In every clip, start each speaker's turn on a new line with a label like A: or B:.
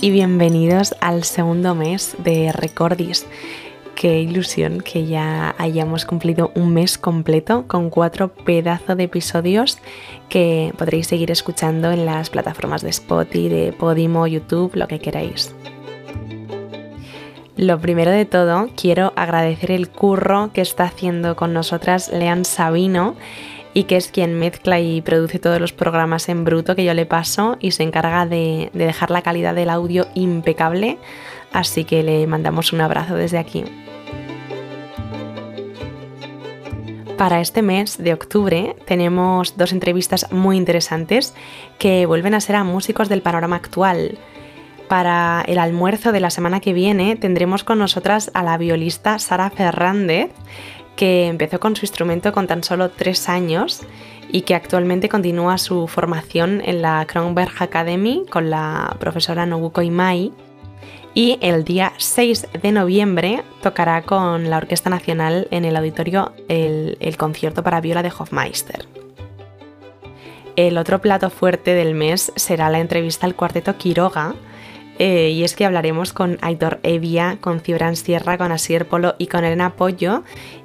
A: Y bienvenidos al segundo mes de Recordis. Qué ilusión que ya hayamos cumplido un mes completo con cuatro pedazos de episodios que podréis seguir escuchando en las plataformas de Spotify, de Podimo, YouTube, lo que queráis. Lo primero de todo, quiero agradecer el curro que está haciendo con nosotras Lean Sabino y que es quien mezcla y produce todos los programas en bruto que yo le paso y se encarga de, dejar la calidad del audio impecable, así que le mandamos un abrazo desde aquí. Para este mes de octubre tenemos dos entrevistas muy interesantes que vuelven a ser a músicos del panorama actual. Para el almuerzo de la semana que viene tendremos con nosotras a la violista Sara Fernández, que empezó con su instrumento con tan solo tres años y que actualmente continúa su formación en la Kronberg Academy con la profesora Nobuko Imai. Y el día 6 de noviembre tocará con la Orquesta Nacional en el auditorio el, el concierto para viola de Hofmeister. El otro plato fuerte del mes será la entrevista al cuarteto Quiroga, eh, y es que hablaremos con Aitor Evia, con Cibran Sierra, con Asier Polo y con Elena Pollo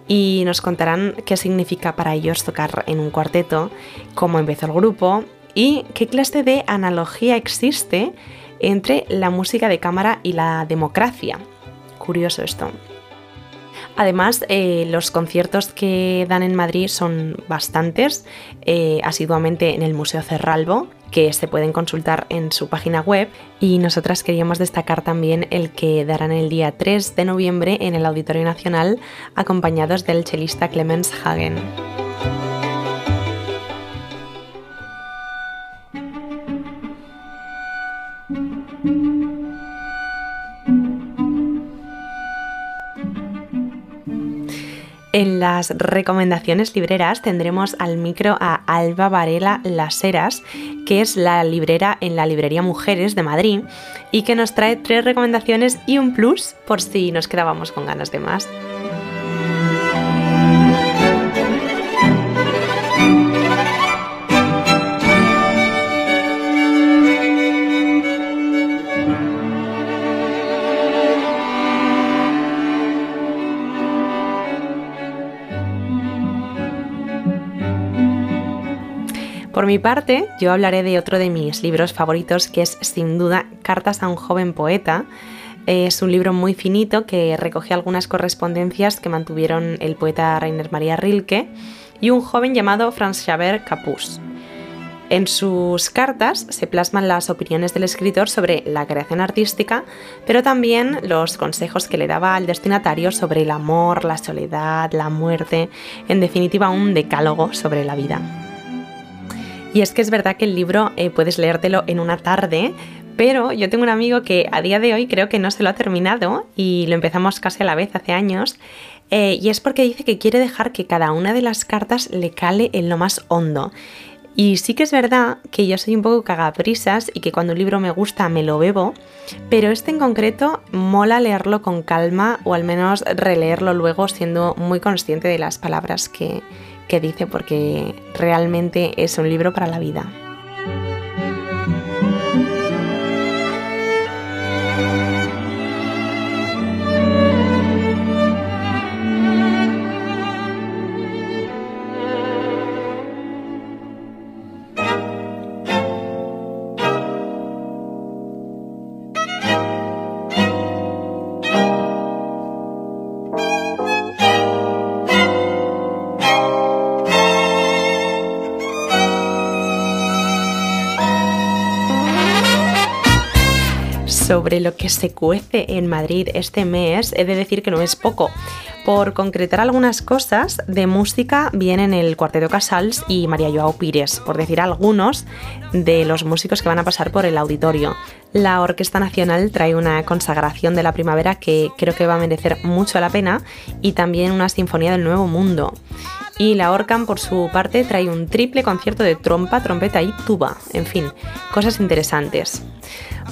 A: y nos contarán qué significa para ellos tocar en un cuarteto, cómo empezó el grupo y qué clase de analogía existe entre la música de cámara y la democracia. Curioso esto. Además, eh, los conciertos que dan en Madrid son bastantes, eh, asiduamente en el Museo Cerralbo, que se pueden consultar en su página web y nosotras queríamos destacar también el que darán el día 3 de noviembre en el Auditorio Nacional acompañados del chelista Clemens Hagen. En las recomendaciones libreras tendremos al micro a Alba Varela Las Heras, que es la librera en la librería Mujeres de Madrid y que nos trae tres recomendaciones y un plus por si nos quedábamos con ganas de más. Por mi parte, yo hablaré de otro de mis libros favoritos, que es sin duda Cartas a un joven poeta. Es un libro muy finito que recoge algunas correspondencias que mantuvieron el poeta Rainer María Rilke y un joven llamado Franz Xaver Capus. En sus cartas se plasman las opiniones del escritor sobre la creación artística, pero también los consejos que le daba al destinatario sobre el amor, la soledad, la muerte, en definitiva un decálogo sobre la vida. Y es que es verdad que el libro eh, puedes leértelo en una tarde, pero yo tengo un amigo que a día de hoy creo que no se lo ha terminado y lo empezamos casi a la vez hace años. Eh, y es porque dice que quiere dejar que cada una de las cartas le cale en lo más hondo. Y sí que es verdad que yo soy un poco cagaprisas y que cuando un libro me gusta me lo bebo, pero este en concreto mola leerlo con calma o al menos releerlo luego siendo muy consciente de las palabras que, que dice porque realmente es un libro para la vida. Sobre lo que se cuece en Madrid este mes, he de decir que no es poco. Por concretar algunas cosas, de música vienen el Cuarteto Casals y María Joao Pires, por decir algunos de los músicos que van a pasar por el auditorio. La Orquesta Nacional trae una consagración de la primavera que creo que va a merecer mucho la pena y también una sinfonía del Nuevo Mundo. Y la Orcam, por su parte, trae un triple concierto de trompa, trompeta y tuba. En fin, cosas interesantes.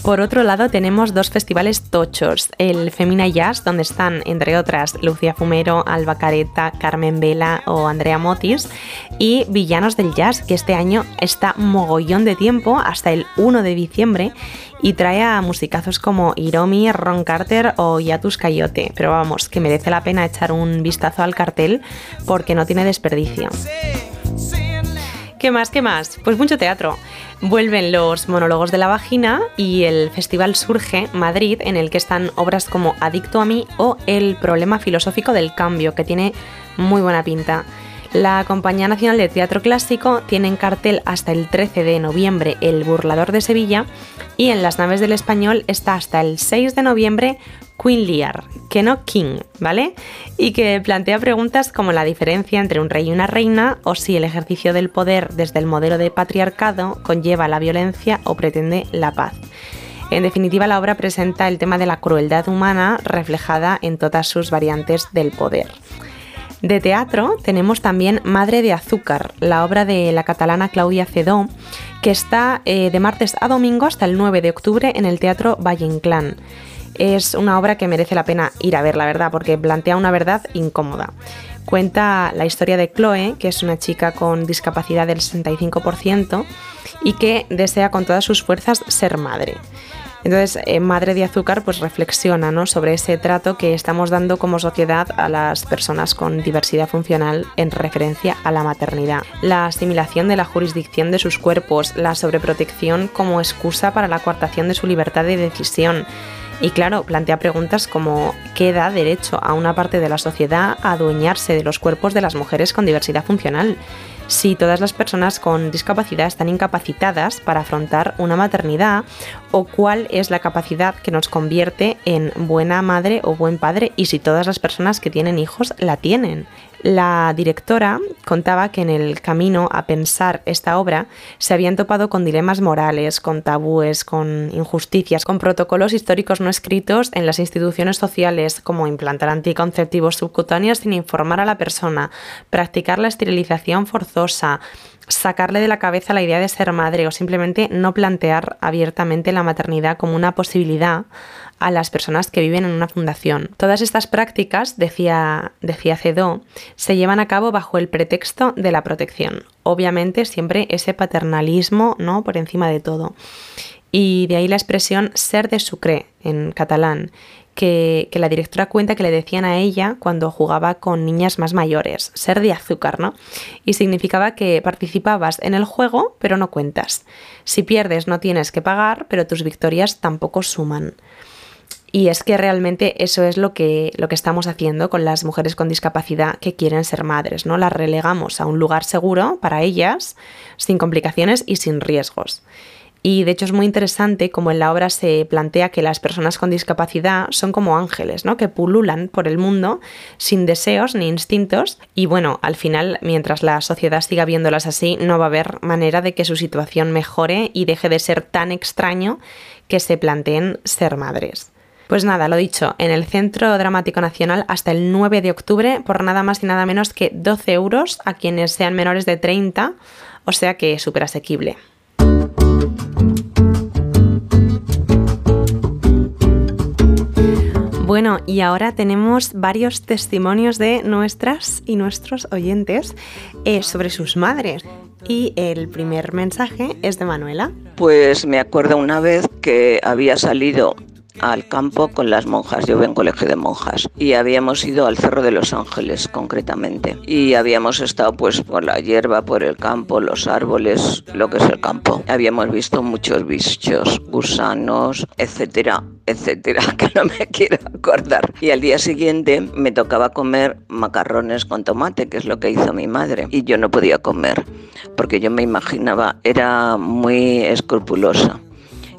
A: Por otro lado, tenemos dos festivales tochos. El Femina Jazz, donde están, entre otras, Lucía Fumero, Alba Careta, Carmen Vela o Andrea Motis. Y Villanos del Jazz, que este año está mogollón de tiempo, hasta el 1 de diciembre, y trae a musicazos como Iromi, Ron Carter o Yatus Coyote. Pero vamos, que merece la pena echar un vistazo al cartel porque no tiene desperdicio. ¿Qué más? ¿Qué más? Pues mucho teatro. Vuelven los monólogos de la vagina y el Festival Surge Madrid, en el que están obras como Adicto a mí o El problema filosófico del cambio, que tiene muy buena pinta. La Compañía Nacional de Teatro Clásico tiene en cartel hasta el 13 de noviembre El Burlador de Sevilla y en las naves del español está hasta el 6 de noviembre Queen Lear, que no King, ¿vale? Y que plantea preguntas como la diferencia entre un rey y una reina o si el ejercicio del poder desde el modelo de patriarcado conlleva la violencia o pretende la paz. En definitiva, la obra presenta el tema de la crueldad humana reflejada en todas sus variantes del poder. De teatro tenemos también Madre de Azúcar, la obra de la catalana Claudia Cedó, que está eh, de martes a domingo hasta el 9 de octubre en el Teatro Valle Inclán. Es una obra que merece la pena ir a ver, la verdad, porque plantea una verdad incómoda. Cuenta la historia de Chloe, que es una chica con discapacidad del 65% y que desea con todas sus fuerzas ser madre. Entonces, eh, Madre de Azúcar pues reflexiona ¿no? sobre ese trato que estamos dando como sociedad a las personas con diversidad funcional en referencia a la maternidad. La asimilación de la jurisdicción de sus cuerpos, la sobreprotección como excusa para la coartación de su libertad de decisión. Y claro, plantea preguntas como ¿qué da derecho a una parte de la sociedad a adueñarse de los cuerpos de las mujeres con diversidad funcional? Si todas las personas con discapacidad están incapacitadas para afrontar una maternidad o cuál es la capacidad que nos convierte en buena madre o buen padre y si todas las personas que tienen hijos la tienen. La directora contaba que en el camino a pensar esta obra se habían topado con dilemas morales, con tabúes, con injusticias, con protocolos históricos no escritos en las instituciones sociales, como implantar anticonceptivos subcutáneos sin informar a la persona, practicar la esterilización forzosa, sacarle de la cabeza la idea de ser madre o simplemente no plantear abiertamente la maternidad como una posibilidad a las personas que viven en una fundación. Todas estas prácticas, decía, decía Cedó, se llevan a cabo bajo el pretexto de la protección. Obviamente siempre ese paternalismo ¿no? por encima de todo. Y de ahí la expresión ser de sucre en catalán, que, la directora cuenta que le decían a ella cuando jugaba con niñas más mayores, ser de azúcar, ¿no? Y significaba que participabas en el juego, pero no cuentas. Si pierdes no tienes que pagar, pero tus victorias tampoco suman. Y es que realmente eso es lo que, lo que estamos haciendo con las mujeres con discapacidad que quieren ser madres, ¿no? Las relegamos a un lugar seguro para ellas, sin complicaciones y sin riesgos. Y de hecho es muy interesante como en la obra se plantea que las personas con discapacidad son como ángeles, ¿no? Que pululan por el mundo sin deseos ni instintos y bueno, al final mientras la sociedad siga viéndolas así no va a haber manera de que su situación mejore y deje de ser tan extraño que se planteen ser madres. Pues nada, lo dicho, en el Centro Dramático Nacional hasta el 9 de octubre por nada más y nada menos que 12 euros a quienes sean menores de 30, o sea que súper asequible. Bueno, y ahora tenemos varios testimonios de nuestras y nuestros oyentes eh, sobre sus madres. Y el primer mensaje es de Manuela.
B: Pues me acuerdo una vez que había salido al campo con las monjas. Yo vengo colegio de monjas y habíamos ido al Cerro de los Ángeles concretamente y habíamos estado pues por la hierba, por el campo, los árboles, lo que es el campo. Habíamos visto muchos bichos, gusanos, etcétera, etcétera, que no me quiero acordar. Y al día siguiente me tocaba comer macarrones con tomate, que es lo que hizo mi madre, y yo no podía comer porque yo me imaginaba, era muy escrupulosa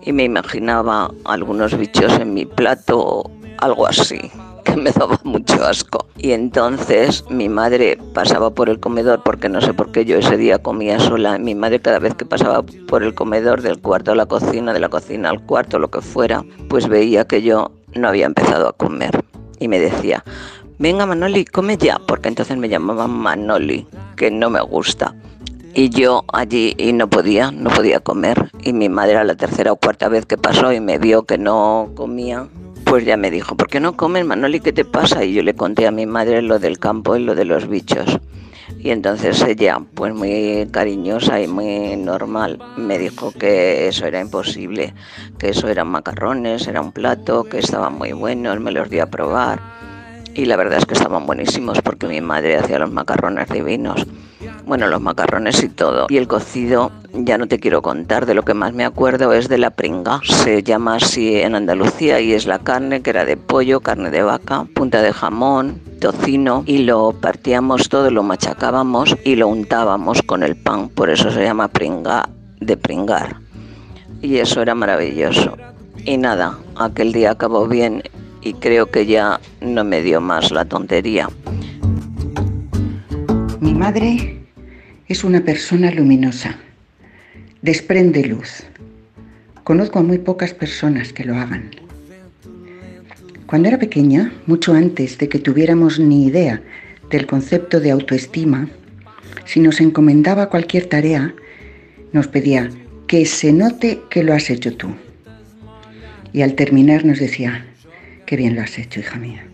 B: y me imaginaba algunos bichos en mi plato, algo así que me daba mucho asco. Y entonces mi madre pasaba por el comedor, porque no sé por qué yo ese día comía sola. Mi madre cada vez que pasaba por el comedor del cuarto a la cocina, de la cocina al cuarto, lo que fuera, pues veía que yo no había empezado a comer. Y me decía, venga Manoli, come ya, porque entonces me llamaban Manoli, que no me gusta y yo allí y no podía, no podía comer. Y mi madre a la tercera o cuarta vez que pasó y me vio que no comía, pues ya me dijo, ¿por qué no comes, Manoli? ¿Qué te pasa? Y yo le conté a mi madre lo del campo y lo de los bichos. Y entonces ella, pues muy cariñosa y muy normal, me dijo que eso era imposible, que eso eran macarrones, era un plato, que estaban muy buenos, me los dio a probar. Y la verdad es que estaban buenísimos porque mi madre hacía los macarrones divinos. Bueno, los macarrones y todo. Y el cocido, ya no te quiero contar, de lo que más me acuerdo es de la pringa. Se llama así en Andalucía y es la carne que era de pollo, carne de vaca, punta de jamón, tocino y lo partíamos todo, lo machacábamos y lo untábamos con el pan. Por eso se llama pringa de pringar. Y eso era maravilloso. Y nada, aquel día acabó bien y creo que ya no me dio más la tontería.
C: Mi madre es una persona luminosa, desprende luz. Conozco a muy pocas personas que lo hagan. Cuando era pequeña, mucho antes de que tuviéramos ni idea del concepto de autoestima, si nos encomendaba cualquier tarea, nos pedía que se note que lo has hecho tú. Y al terminar nos decía, qué bien lo has hecho, hija mía.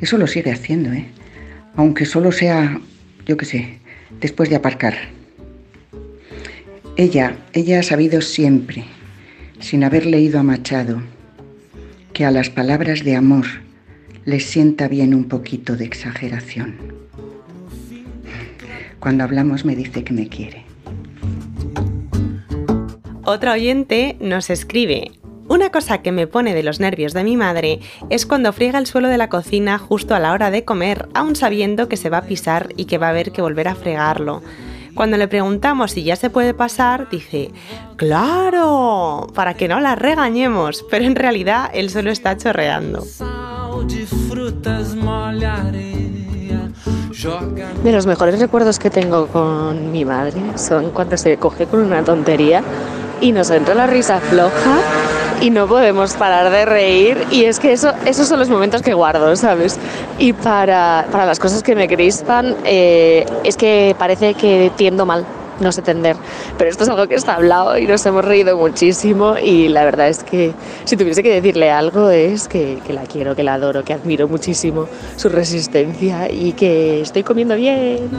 C: Eso lo sigue haciendo, ¿eh? Aunque solo sea yo qué sé, después de aparcar. Ella, ella ha sabido siempre, sin haber leído a Machado, que a las palabras de amor les sienta bien un poquito de exageración. Cuando hablamos me dice que me quiere.
A: Otra oyente nos escribe, una cosa que me pone de los nervios de mi madre es cuando friega el suelo de la cocina justo a la hora de comer, aun sabiendo que se va a pisar y que va a haber que volver a fregarlo. Cuando le preguntamos si ya se puede pasar, dice, claro, para que no la regañemos, pero en realidad el suelo está chorreando.
D: De los mejores recuerdos que tengo con mi madre son cuando se coge con una tontería y nos entra la risa floja y no podemos parar de reír y es que eso, esos son los momentos que guardo, ¿sabes? Y para, las cosas que me crispan eh, es que parece que tiendo mal, no sé tender, pero esto es algo que está hablado y nos hemos reído muchísimo y la verdad es que si tuviese que decirle algo es que, que la quiero, que la adoro, que admiro muchísimo su resistencia y que estoy comiendo bien.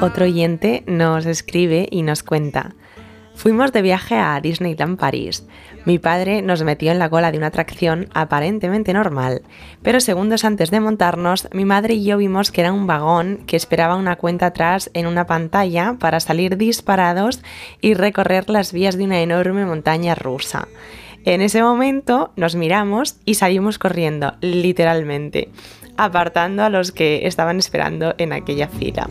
A: Otro oyente nos escribe y nos cuenta. Fuimos de viaje a Disneyland París. Mi padre nos metió en la cola de una atracción aparentemente normal, pero segundos antes de montarnos, mi madre y yo vimos que era un vagón que esperaba una cuenta atrás en una pantalla para salir disparados y recorrer las vías de una enorme montaña rusa. En ese momento nos miramos y salimos corriendo, literalmente apartando a los que estaban esperando en aquella fila.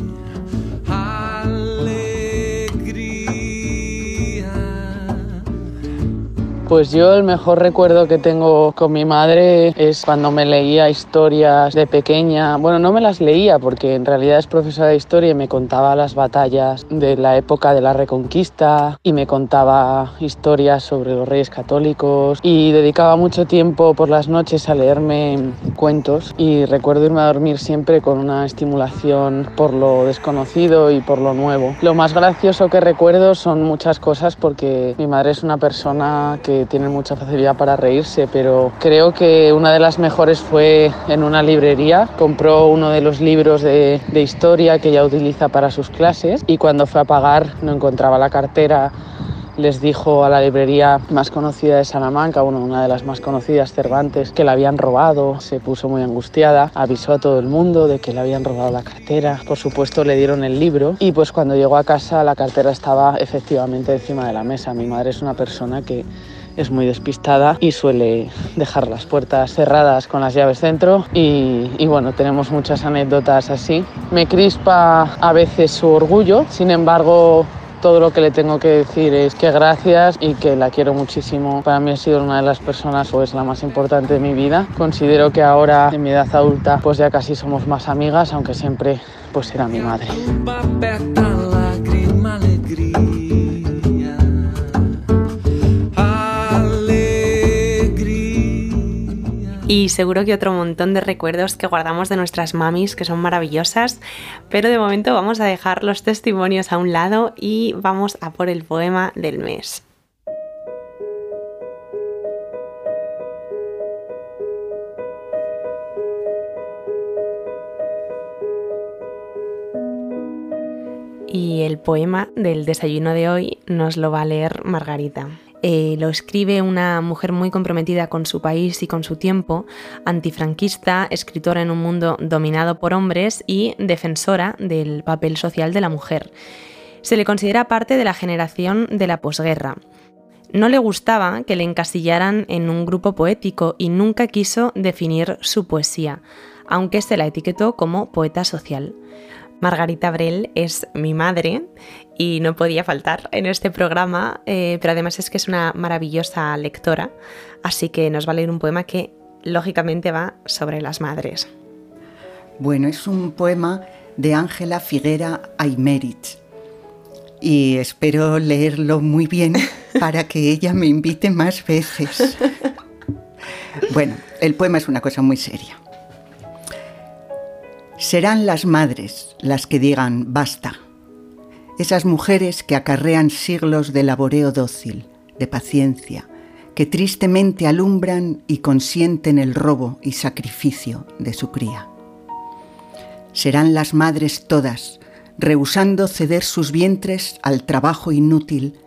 E: Pues yo el mejor recuerdo que tengo con mi madre es cuando me leía historias de pequeña. Bueno, no me las leía porque en realidad es profesora de historia y me contaba las batallas de la época de la Reconquista y me contaba historias sobre los reyes católicos y dedicaba mucho tiempo por las noches a leerme cuentos y recuerdo irme a dormir siempre con una estimulación por lo desconocido y por lo nuevo. Lo más gracioso que recuerdo son muchas cosas porque mi madre es una persona tienen mucha facilidad para reírse, pero creo que una de las mejores fue en una librería. Compró uno de los libros de, de historia que ella utiliza para sus clases y cuando fue a pagar no encontraba la cartera les dijo a la librería más conocida de Salamanca, bueno, una de las más conocidas, Cervantes, que la habían robado. Se puso muy angustiada, avisó a todo el mundo de que le habían robado la cartera. Por supuesto, le dieron el libro y pues cuando llegó a casa la cartera estaba efectivamente encima de la mesa. Mi madre es una persona que es muy despistada y suele dejar las puertas cerradas con las llaves dentro y, y, bueno, tenemos muchas anécdotas así. Me crispa a veces su orgullo, sin embargo todo lo que le tengo que decir es que gracias y que la quiero muchísimo. Para mí ha sido una de las personas o es la más importante de mi vida. Considero que ahora en mi edad adulta pues ya casi somos más amigas, aunque siempre pues era mi madre.
A: Y seguro que otro montón de recuerdos que guardamos de nuestras mamis que son maravillosas, pero de momento vamos a dejar los testimonios a un lado y vamos a por el poema del mes. Y el poema del desayuno de hoy nos lo va a leer Margarita. Eh, lo escribe una mujer muy comprometida con su país y con su tiempo, antifranquista, escritora en un mundo dominado por hombres y defensora del papel social de la mujer. Se le considera parte de la generación de la posguerra. No le gustaba que le encasillaran en un grupo poético y nunca quiso definir su poesía, aunque se la etiquetó como poeta social. Margarita Brel es mi madre y no podía faltar en este programa, eh, pero además es que es una maravillosa lectora, así que nos va a leer un poema que lógicamente va sobre las madres.
C: Bueno, es un poema de Ángela Figuera Aymerich y espero leerlo muy bien para que ella me invite más veces. Bueno, el poema es una cosa muy seria. Serán las madres las que digan basta. Esas mujeres que acarrean siglos de laboreo dócil, de paciencia, que tristemente alumbran y consienten el robo y sacrificio de su cría. Serán las madres todas, rehusando ceder sus vientres al trabajo inútil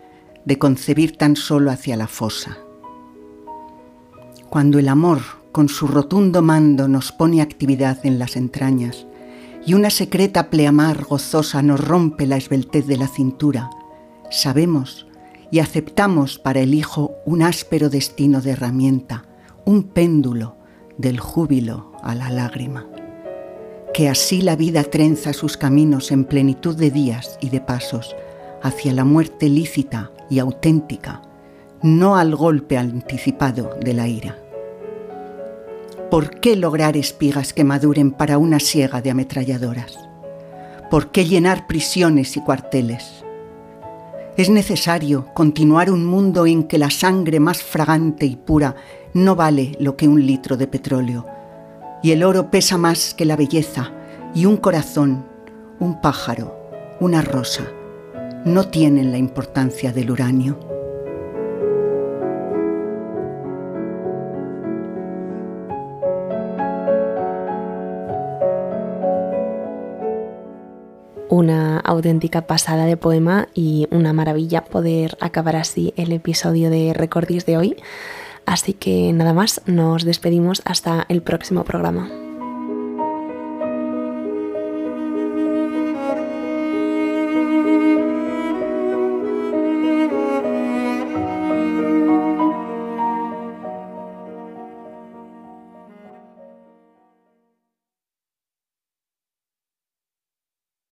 C: de concebir tan solo hacia la fosa. Cuando el amor con su rotundo mando nos pone actividad en las entrañas, y una secreta pleamar gozosa nos rompe la esbeltez de la cintura, sabemos y aceptamos para el Hijo un áspero destino de herramienta, un péndulo del júbilo a la lágrima. Que así la vida trenza sus caminos en plenitud de días y de pasos hacia la muerte lícita y auténtica, no al golpe anticipado de la ira. ¿Por qué lograr espigas que maduren para una siega de ametralladoras? ¿Por qué llenar prisiones y cuarteles? Es necesario continuar un mundo en que la sangre más fragante y pura no vale lo que un litro de petróleo, y el oro pesa más que la belleza, y un corazón, un pájaro, una rosa, no tienen la importancia del uranio.
A: Una auténtica pasada de poema y una maravilla poder acabar así el episodio de Recordis de hoy. Así que nada más, nos despedimos hasta el próximo programa.